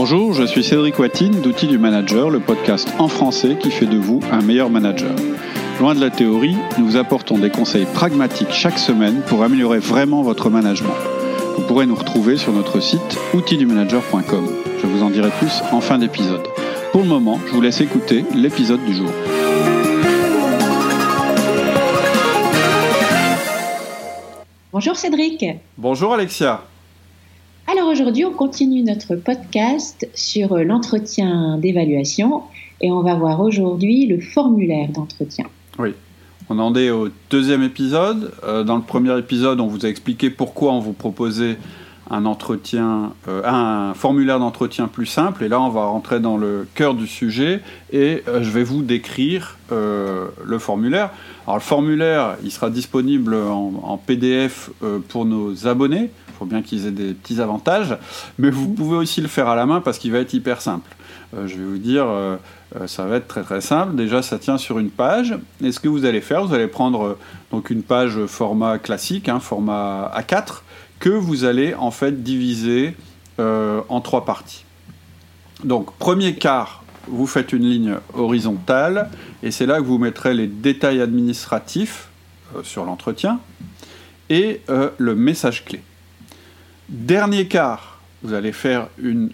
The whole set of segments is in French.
Bonjour, je suis Cédric Watine d'Outils du Manager, le podcast en français qui fait de vous un meilleur manager. Loin de la théorie, nous vous apportons des conseils pragmatiques chaque semaine pour améliorer vraiment votre management. Vous pourrez nous retrouver sur notre site outildumanager.com. Je vous en dirai plus en fin d'épisode. Pour le moment, je vous laisse écouter l'épisode du jour. Bonjour Cédric. Bonjour Alexia. Alors aujourd'hui, on continue notre podcast sur l'entretien d'évaluation et on va voir aujourd'hui le formulaire d'entretien. Oui, on en est au deuxième épisode. Euh, dans le premier épisode, on vous a expliqué pourquoi on vous proposait un entretien, euh, un formulaire d'entretien plus simple. Et là, on va rentrer dans le cœur du sujet et euh, je vais vous décrire le formulaire. Alors, le formulaire, il sera disponible en PDF pour nos abonnés faut bien qu'ils aient des petits avantages, mais vous pouvez aussi le faire à la main parce qu'il va être hyper simple. Euh, je vais vous dire, euh, euh, ça va être très très simple. Déjà, ça tient sur une page. Et ce que vous allez faire, vous allez prendre donc une page format classique, hein, format A4, que vous allez en fait diviser en trois parties. Donc, premier quart, vous faites une ligne horizontale, et c'est là que vous mettrez les détails administratifs sur l'entretien et le message clé. Dernier quart, vous allez faire une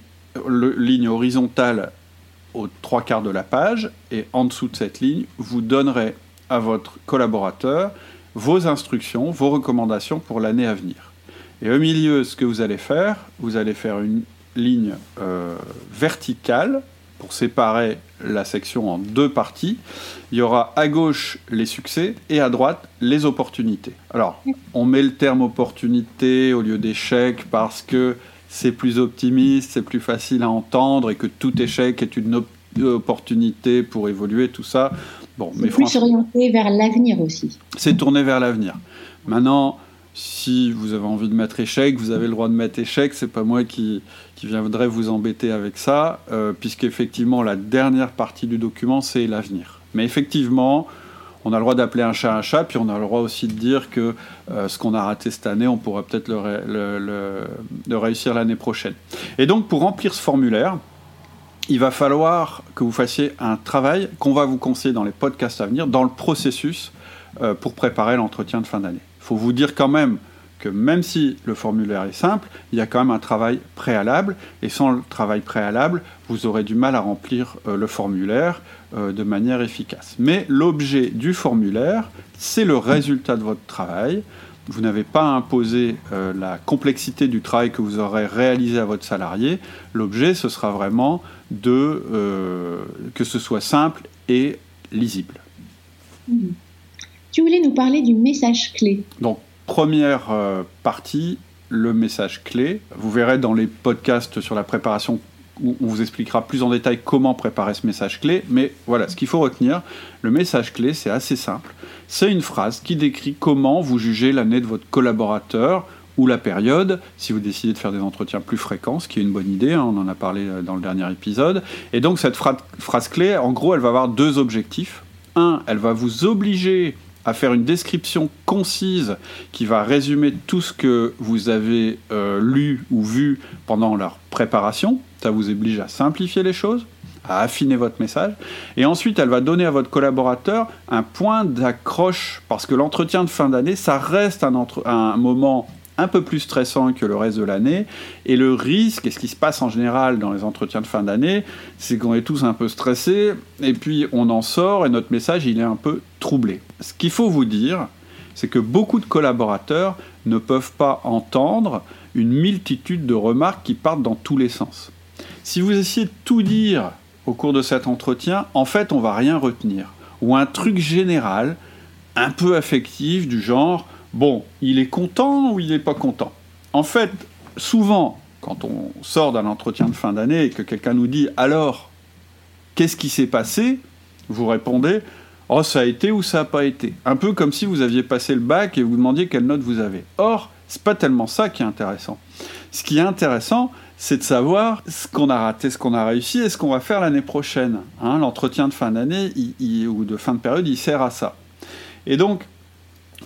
ligne horizontale aux trois quarts de la page et en dessous de cette ligne, vous donnerez à votre collaborateur vos instructions, vos recommandations pour l'année à venir. Et au milieu, ce que vous allez faire, vous allez faire une ligne euh, verticale pour séparer la section en deux parties. Il y aura à gauche les succès et à droite les opportunités. Alors, on met le terme opportunité au lieu d'échec parce que c'est plus optimiste, c'est plus facile à entendre et que tout échec est une opportunité pour évoluer, tout ça. Bon, mais plus orienté vers l'avenir aussi. C'est tourné vers l'avenir. Maintenant, si vous avez envie de mettre échec, vous avez le droit de mettre échec. C'est pas moi qui, qui viendrai vous embêter avec ça, euh, puisqu'effectivement, la dernière partie du document, c'est l'avenir. Mais effectivement, on a le droit d'appeler un chat un chat, puis on a le droit aussi de dire que euh, ce qu'on a raté cette année, on pourra peut-être le, réussir l'année prochaine. Et donc, pour remplir ce formulaire, il va falloir que vous fassiez un travail qu'on va vous conseiller dans les podcasts à venir, dans le processus euh, pour préparer l'entretien de fin d'année. Faut vous dire quand même que même si le formulaire est simple, il y a quand même un travail préalable, et sans le travail préalable, vous aurez du mal à remplir euh, le formulaire euh, de manière efficace. Mais l'objet du formulaire, c'est le résultat de votre travail. Vous n'avez pas imposé euh, la complexité du travail que vous aurez réalisé à votre salarié. L'objet, ce sera vraiment de que ce soit simple et lisible. Mmh. Tu voulais nous parler du message clé. Donc, première euh, partie, le message clé. Vous verrez dans les podcasts sur la préparation où on vous expliquera plus en détail comment préparer ce message clé. Mais voilà, ce qu'il faut retenir, le message clé, c'est assez simple. C'est une phrase qui décrit comment vous jugez l'année de votre collaborateur ou la période, si vous décidez de faire des entretiens plus fréquents, ce qui est une bonne idée, hein, on en a parlé euh, dans le dernier épisode. Et donc cette phrase clé, en gros, elle va avoir deux objectifs. Un, elle va vous obliger à faire une description concise qui va résumer tout ce que vous avez euh, lu ou vu pendant leur préparation. Ça vous oblige à simplifier les choses, à affiner votre message. Et ensuite, elle va donner à votre collaborateur un point d'accroche, parce que l'entretien de fin d'année, ça reste un, un moment un peu plus stressant que le reste de l'année. Et le risque, et ce qui se passe en général dans les entretiens de fin d'année, c'est qu'on est tous un peu stressés, et puis on en sort, et notre message, il est un peu troublé. Ce qu'il faut vous dire, c'est que beaucoup de collaborateurs ne peuvent pas entendre une multitude de remarques qui partent dans tous les sens. Si vous essayez de tout dire au cours de cet entretien, en fait, on va rien retenir. Ou un truc général, un peu affectif, du genre bon, il est content ou il n'est pas content? En fait, souvent, quand on sort d'un entretien de fin d'année et que quelqu'un nous dit alors, qu'est-ce qui s'est passé? Vous répondez Oh, ça a été ou ça n'a pas été? Un peu comme si vous aviez passé le bac et vous demandiez quelle note vous avez. Or, c'est pas tellement ça qui est intéressant. Ce qui est intéressant, c'est de savoir ce qu'on a raté, ce qu'on a réussi et ce qu'on va faire l'année prochaine. Hein, l'entretien de fin d'année ou de fin de période, il sert à ça. Et donc,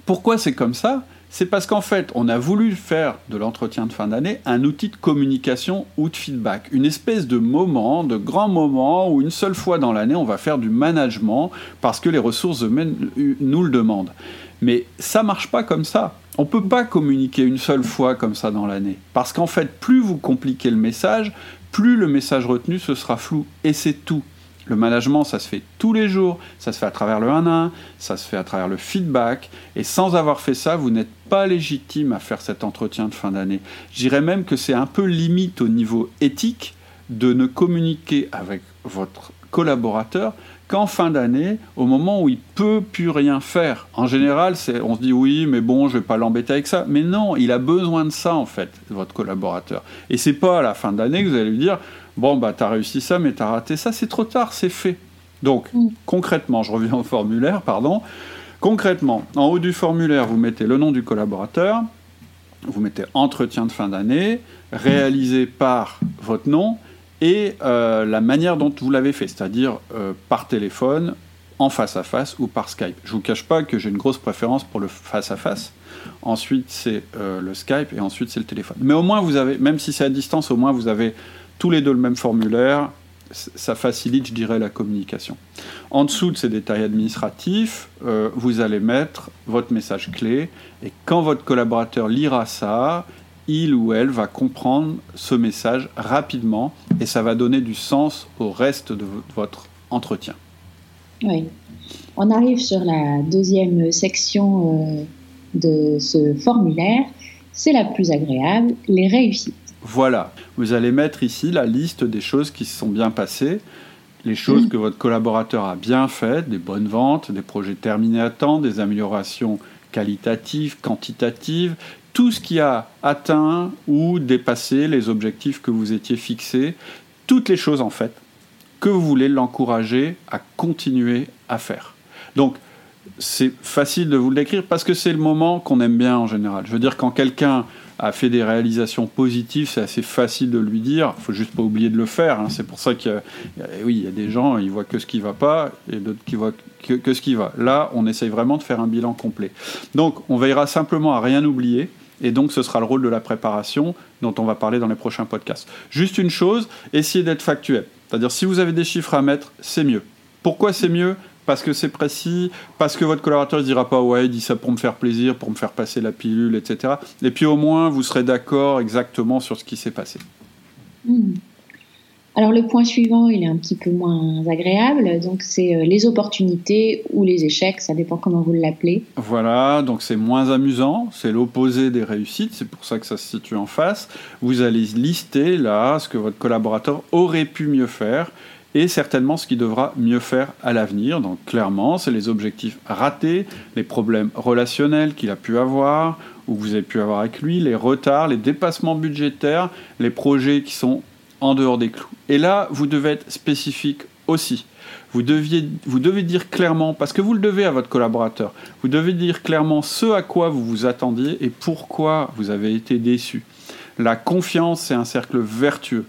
pourquoi c'est comme ça? C'est parce qu'en fait, on a voulu faire de l'entretien de fin d'année un outil de communication ou de feedback, une espèce de moment, de grand moment où une seule fois dans l'année, on va faire du management parce que les ressources nous le demandent. Mais ça marche pas comme ça. On peut pas communiquer une seule fois comme ça dans l'année. Parce qu'en fait, plus vous compliquez le message, plus le message retenu ce sera flou. Et c'est tout. Le management, ça se fait tous les jours, ça se fait à travers le 1 à 1, ça se fait à travers le feedback, et sans avoir fait ça, vous n'êtes pas légitime à faire cet entretien de fin d'année. Je dirais même que c'est un peu limite au niveau éthique de ne communiquer avec votre collaborateur qu'en fin d'année, au moment où il peut plus rien faire. En général, on se dit oui, mais bon, je vais pas l'embêter avec ça. Mais non, il a besoin de ça en fait, votre collaborateur. Et c'est pas à la fin d'année que vous allez lui dire Bon, bah, t'as réussi ça, mais t'as raté ça, c'est trop tard, c'est fait. Donc, mm. concrètement, je reviens au formulaire, pardon. Concrètement, en haut du formulaire, vous mettez le nom du collaborateur, vous mettez entretien de fin d'année, réalisé par votre nom, et euh, la manière dont vous l'avez fait, c'est-à-dire euh, par téléphone, en face à face ou par Skype. Je ne vous cache pas que j'ai une grosse préférence pour le face à face. Ensuite, c'est euh, le Skype et ensuite c'est le téléphone. Mais au moins, vous avez, même si c'est à distance, au moins vous avez tous les deux le même formulaire, ça facilite, je dirais, la communication. En dessous de ces détails administratifs, vous allez mettre votre message clé, et quand votre collaborateur lira ça, il ou elle va comprendre ce message rapidement, et ça va donner du sens au reste de votre entretien. Oui. On arrive sur la deuxième section euh, de ce formulaire. C'est la plus agréable, les réussites. Voilà, vous allez mettre ici la liste des choses qui se sont bien passées, les choses mm. que votre collaborateur a bien faites, des bonnes ventes, des projets terminés à temps, des améliorations qualitatives, quantitatives, tout ce qui a atteint ou dépassé les objectifs que vous étiez fixés, toutes les choses en fait que vous voulez l'encourager à continuer à faire. Donc, c'est facile de vous le décrire parce que c'est le moment qu'on aime bien en général. Je veux dire, quand quelqu'un a fait des réalisations positives, c'est assez facile de lui dire. Il faut juste pas oublier de le faire. Hein. C'est pour ça y, a, oui, il y a des gens, ils voient que ce qui va pas et d'autres qui voient que, que, ce qui va. Là, on essaye vraiment de faire un bilan complet. Donc, on veillera simplement à rien oublier. Et donc, ce sera le rôle de la préparation dont on va parler dans les prochains podcasts. Juste une chose, essayez d'être factuel. C'est-à-dire, si vous avez des chiffres à mettre, c'est mieux. Pourquoi c'est mieux? Parce que c'est précis, parce que votre collaborateur ne dira pas ouais, il dit ça pour me faire plaisir, pour me faire passer la pilule, etc. Et puis au moins, vous serez d'accord exactement sur ce qui s'est passé. Hmm. Alors le point suivant, il est un petit peu moins agréable, donc c'est euh, les opportunités ou les échecs, ça dépend comment vous l'appelez. Voilà, donc c'est moins amusant, c'est l'opposé des réussites, c'est pour ça que ça se situe en face. Vous allez lister là ce que votre collaborateur aurait pu mieux faire et certainement ce qu'il devra mieux faire à l'avenir. Donc clairement, c'est les objectifs ratés, les problèmes relationnels qu'il a pu avoir, ou que vous avez pu avoir avec lui, les retards, les dépassements budgétaires, les projets qui sont en dehors des clous. Et là, vous devez être spécifique aussi. Vous, deviez, vous devez dire clairement, parce que vous le devez à votre collaborateur, vous devez dire clairement ce à quoi vous vous attendiez et pourquoi vous avez été déçu. La confiance, c'est un cercle vertueux.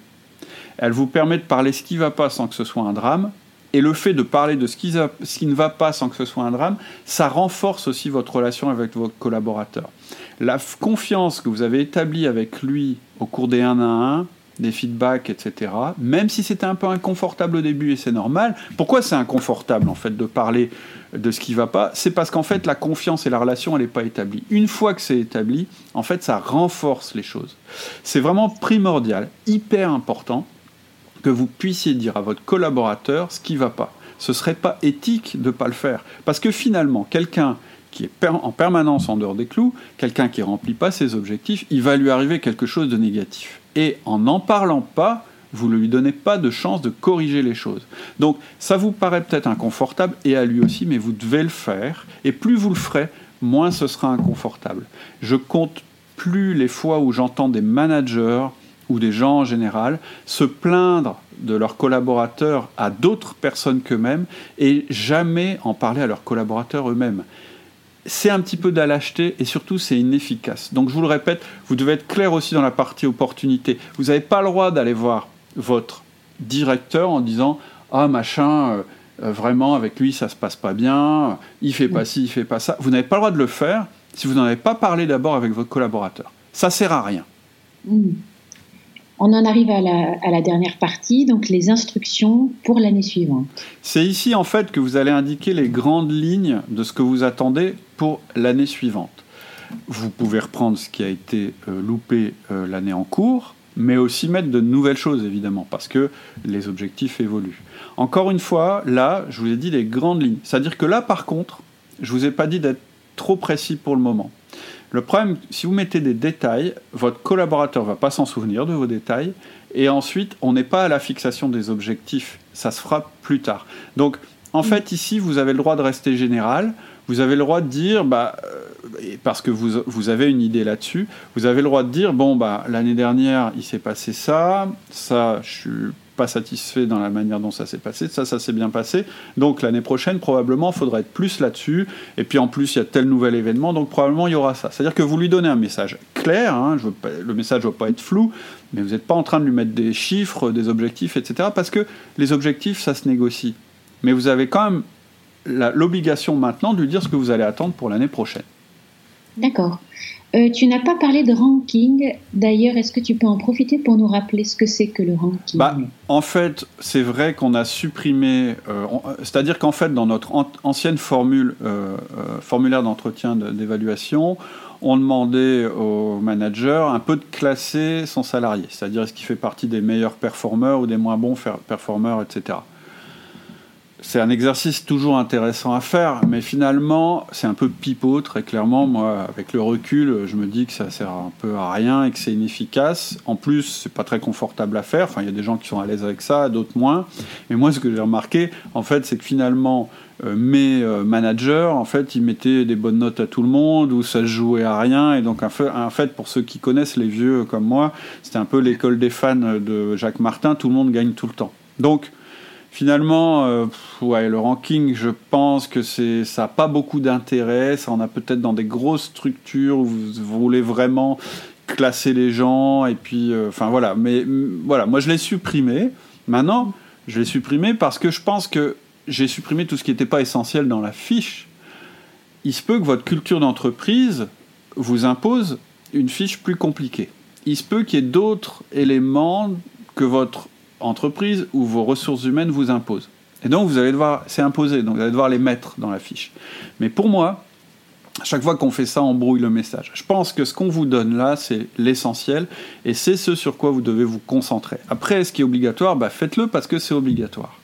Elle vous permet de parler ce qui ne va pas sans que ce soit un drame. Et le fait de parler de ce qui, ce qui, ne va pas sans que ce soit un drame, ça renforce aussi votre relation avec votre collaborateur. La confiance que vous avez établie avec lui au cours des 1 à 1, des feedbacks, etc., même si c'était un peu inconfortable au début et c'est normal, pourquoi c'est inconfortable en fait de parler de ce qui va pas? C'est parce qu'en fait la confiance et la relation elle n'est pas établie. Une fois que c'est établi, en fait ça renforce les choses. C'est vraiment primordial, hyper important que vous puissiez dire à votre collaborateur ce qui ne va pas. Ce serait pas éthique de ne pas le faire. Parce que finalement, quelqu'un qui est en permanence en dehors des clous, quelqu'un qui ne remplit pas ses objectifs, il va lui arriver quelque chose de négatif. Et en n'en parlant pas, vous ne lui donnez pas de chance de corriger les choses. Donc ça vous paraît peut-être inconfortable, et à lui aussi, mais vous devez le faire. Et plus vous le ferez, moins ce sera inconfortable. Je compte plus les fois où j'entends des managers ou des gens en général se plaindre de leurs collaborateurs à d'autres personnes qu'eux-mêmes et jamais en parler à leurs collaborateurs eux-mêmes. C'est un petit peu de et surtout c'est inefficace. Donc je vous le répète, vous devez être clair aussi dans la partie opportunité. Vous n'avez pas le droit d'aller voir votre directeur en disant Ah machin, euh, euh, vraiment avec lui ça se passe pas bien, il fait pas ci, il fait pas ça. Vous n'avez pas le droit de le faire si vous n'en avez pas parlé d'abord avec votre collaborateur. Ça sert à rien. On en arrive à la, dernière partie, donc les instructions pour l'année suivante. C'est ici en fait que vous allez indiquer les grandes lignes de ce que vous attendez pour l'année suivante. Vous pouvez reprendre ce qui a été euh, loupé euh, l'année en cours, mais aussi mettre de nouvelles choses évidemment, parce que les objectifs évoluent. Encore une fois, là, je vous ai dit les grandes lignes. C'est-à-dire que là, par contre, je ne vous ai pas dit d'être trop précis pour le moment. Le problème, si vous mettez des détails, votre collaborateur va pas s'en souvenir de vos détails, et ensuite, on n'est pas à la fixation des objectifs, ça se fera plus tard. Donc, en fait, ici, vous avez le droit de rester général, vous avez le droit de dire, bah, euh, parce que vous, vous avez une idée là-dessus, vous avez le droit de dire, bon, bah, l'année dernière, il s'est passé ça, ça, je suis pas satisfait dans la manière dont ça s'est passé. Ça, ça s'est bien passé. Donc l'année prochaine, probablement, il faudra être plus là-dessus. Et puis en plus, il y a tel nouvel événement, donc probablement il y aura ça. C'est-à-dire que vous lui donnez un message clair. Hein, je veux le message ne doit pas être flou, mais vous n'êtes pas en train de lui mettre des chiffres, des objectifs, etc. Parce que les objectifs, ça se négocie. Mais vous avez quand même l'obligation maintenant de lui dire ce que vous allez attendre pour l'année prochaine. D'accord. Euh, tu n'as pas parlé de ranking. D'ailleurs, est-ce que tu peux en profiter pour nous rappeler ce que c'est que le ranking bah, En fait, c'est vrai qu'on a supprimé. Euh, c'est-à-dire qu'en fait, dans notre ancienne formule, euh, formulaire d'entretien d'évaluation, on demandait au manager un peu de classer son salarié. C'est-à-dire est-ce qu'il fait partie des meilleurs performeurs ou des moins bons performeurs, etc c'est un exercice toujours intéressant à faire, mais finalement, c'est un peu pipeau, très clairement. Moi, avec le recul, je me dis que ça sert un peu à rien et que c'est inefficace. En plus, c'est pas très confortable à faire. Enfin, il y a des gens qui sont à l'aise avec ça, d'autres moins. Et moi, ce que j'ai remarqué, en fait, c'est que finalement, euh, mes euh, managers, en fait, ils mettaient des bonnes notes à tout le monde, ou ça se jouait à rien. Et donc, en fait, pour ceux qui connaissent les vieux comme moi, c'était un peu l'école des fans de Jacques Martin. Tout le monde gagne tout le temps. Donc, Finalement, euh, ouais, le ranking, je pense que ça n'a pas beaucoup d'intérêt. Ça en a peut-être dans des grosses structures où vous, voulez vraiment classer les gens. Et puis, euh, enfin voilà. Mais voilà, moi je l'ai supprimé. Maintenant, je l'ai supprimé parce que je pense que j'ai supprimé tout ce qui n'était pas essentiel dans la fiche. Il se peut que votre culture d'entreprise vous impose une fiche plus compliquée. Il se peut qu'il y ait d'autres éléments que votre entreprise ou vos ressources humaines vous imposent. Et donc vous allez devoir, c'est imposé, donc vous allez devoir les mettre dans la fiche. Mais pour moi, à chaque fois qu'on fait ça, on brouille le message. Je pense que ce qu'on vous donne là, c'est l'essentiel, et c'est ce sur quoi vous devez vous concentrer. Après, ce qui est obligatoire, bah, faites-le parce que c'est obligatoire.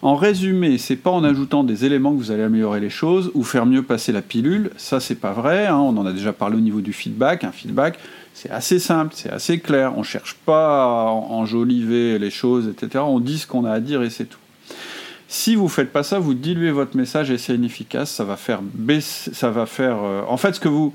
En résumé, c'est pas en ajoutant des éléments que vous allez améliorer les choses ou faire mieux passer la pilule. Ça, c'est pas vrai. Hein. On en a déjà parlé au niveau du feedback. Un feedback, c'est assez simple, c'est assez clair. On cherche pas à enjoliver les choses, etc. On dit ce qu'on a à dire et c'est tout. Si vous faites pas ça, vous diluez votre message et c'est inefficace. Ça va faire baisser, ça va faire. Euh, en fait, ce que vous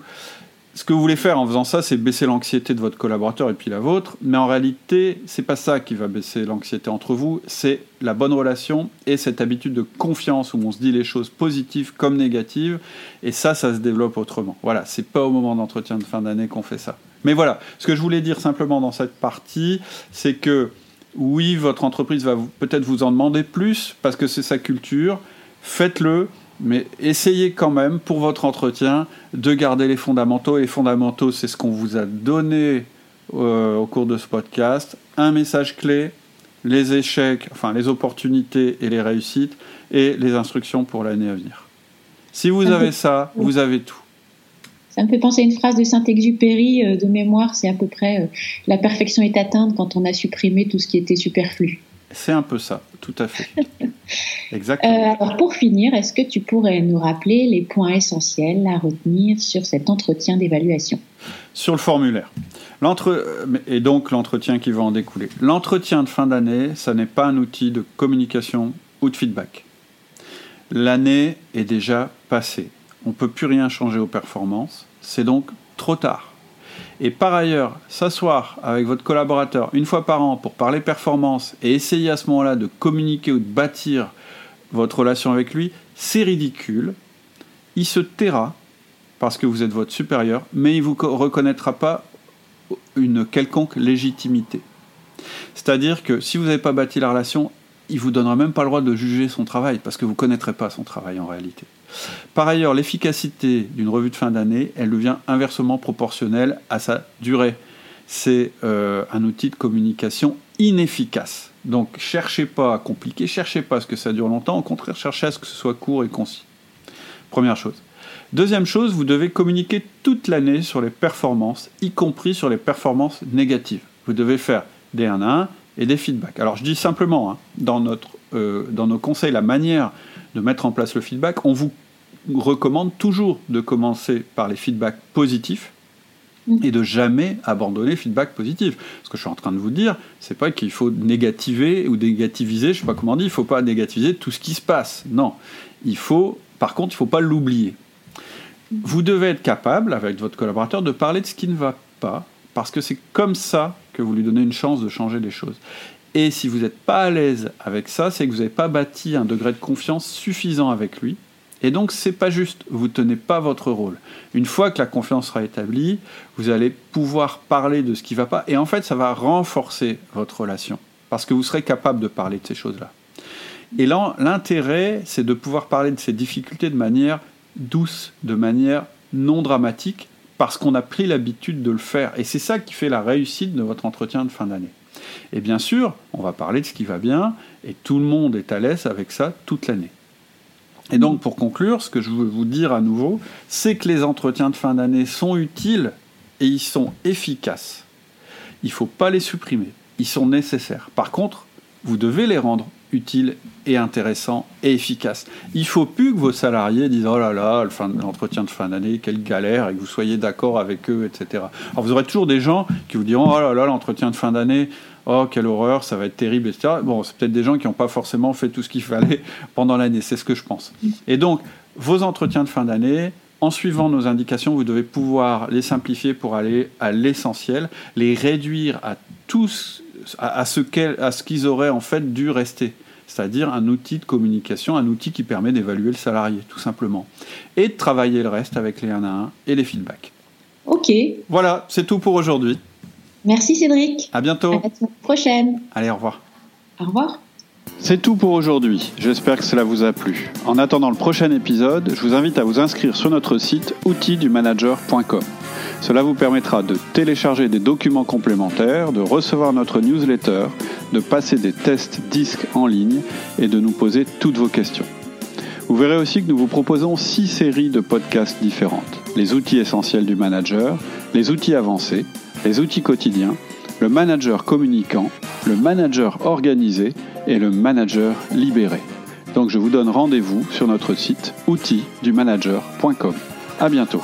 ce que vous voulez faire en faisant ça, c'est baisser l'anxiété de votre collaborateur et puis la vôtre. Mais en réalité, c'est pas ça qui va baisser l'anxiété entre vous. C'est la bonne relation et cette habitude de confiance où on se dit les choses positives comme négatives. Et ça, ça se développe autrement. Voilà, c'est pas au moment d'entretien de fin d'année qu'on fait ça. Mais voilà, ce que je voulais dire simplement dans cette partie, c'est que oui, votre entreprise va peut-être vous en demander plus parce que c'est sa culture. Faites-le, mais essayez quand même pour votre entretien de garder les fondamentaux. Et les fondamentaux, c'est ce qu'on vous a donné euh, au cours de ce podcast. Un message clé, les échecs, enfin les opportunités et les réussites, et les instructions pour l'année à venir. Si vous avez ça, vous avez tout. Ça me fait penser à une phrase de Saint-Exupéry euh, de mémoire, c'est à peu près euh, la perfection est atteinte quand on a supprimé tout ce qui était superflu. C'est un peu ça, tout à fait. Exactement. Euh, alors pour finir, est-ce que tu pourrais nous rappeler les points essentiels à retenir sur cet entretien d'évaluation? Sur le formulaire. Et donc l'entretien qui va en découler. L'entretien de fin d'année, ça n'est pas un outil de communication ou de feedback. L'année est déjà passée on ne peut plus rien changer aux performances, c'est donc trop tard. Et par ailleurs, s'asseoir avec votre collaborateur une fois par an pour parler performance et essayer à ce moment-là de communiquer ou de bâtir votre relation avec lui, c'est ridicule. Il se taira parce que vous êtes votre supérieur, mais il ne vous reconnaîtra pas une quelconque légitimité. C'est-à-dire que si vous n'avez pas bâti la relation, il vous donnera même pas le droit de juger son travail parce que vous connaîtrez pas son travail en réalité. Par ailleurs, l'efficacité d'une revue de fin d'année, elle devient inversement proportionnelle à sa durée. C'est euh, un outil de communication inefficace. Donc cherchez pas à compliquer, cherchez pas à ce que ça dure longtemps, au contraire cherchez à ce que ce soit court et concis. Première chose. Deuxième chose, vous devez communiquer toute l'année sur les performances, y compris sur les performances négatives. Vous devez faire des 1 à 1 et des feedbacks. Alors je dis simplement, hein, dans, notre, euh, dans nos conseils, la manière de mettre en place le feedback, on vous recommande toujours de commencer par les feedbacks positifs et de jamais abandonner feedback positif. Ce que je suis en train de vous dire, c'est pas qu'il faut négativer ou négativiser, je sais pas comment dire, il faut pas négativiser tout ce qui se passe. Non, il faut, par contre, il faut pas l'oublier. Vous devez être capable, avec votre collaborateur, de parler de ce qui ne va pas, parce que c'est comme ça que vous lui donnez une chance de changer les choses. Et si vous n'êtes pas à l'aise avec ça, c'est que vous n'avez pas bâti un degré de confiance suffisant avec lui. Et donc, c'est pas juste. Vous tenez pas votre rôle. Une fois que la confiance sera établie, vous allez pouvoir parler de ce qui ne va pas. Et en fait, ça va renforcer votre relation. Parce que vous serez capable de parler de ces choses-là. Et là, l'intérêt, c'est de pouvoir parler de ces difficultés de manière douce, de manière non dramatique, parce qu'on a pris l'habitude de le faire. Et c'est ça qui fait la réussite de votre entretien de fin d'année. Et bien sûr, on va parler de ce qui va bien, et tout le monde est à l'aise avec ça toute l'année. Et donc, pour conclure, ce que je veux vous dire à nouveau, c'est que les entretiens de fin d'année sont utiles et ils sont efficaces. Il ne faut pas les supprimer, ils sont nécessaires. Par contre, vous devez les rendre utiles et intéressants et efficaces. Il faut plus que vos salariés disent oh là là, l'entretien de fin d'année, quelle galère, et que vous soyez d'accord avec eux, etc. Alors vous aurez toujours des gens qui vous diront oh là là, l'entretien de fin d'année, oh quelle horreur, ça va être terrible, etc. Bon, c'est peut-être des gens qui n'ont pas forcément fait tout ce qu'il fallait pendant l'année, c'est ce que je pense. Et donc, vos entretiens de fin d'année, en suivant nos indications, vous devez pouvoir les simplifier pour aller à l'essentiel, les réduire à tous, à, à ce qu'ils auraient en fait dû rester. C'est-à-dire un outil de communication, un outil qui permet d'évaluer le salarié, tout simplement. Et de travailler le reste avec les 1 à 1 et les feedbacks. Ok. Voilà, c'est tout pour aujourd'hui. Merci Cédric. À bientôt. À la semaine prochaine. Allez, au revoir. Au revoir. C'est tout pour aujourd'hui. J'espère que cela vous a plu. En attendant le prochain épisode, je vous invite à vous inscrire sur notre site outildumanager.com. Cela vous permettra de télécharger des documents complémentaires, de recevoir notre newsletter, de passer des tests disques en ligne et de nous poser toutes vos questions. Vous verrez aussi que nous vous proposons six séries de podcasts différentes. Les outils essentiels du manager, les outils avancés, les outils quotidiens, le manager communicant, le manager organisé et le manager libéré. Donc je vous donne rendez-vous sur notre site outildumanager.com. À bientôt.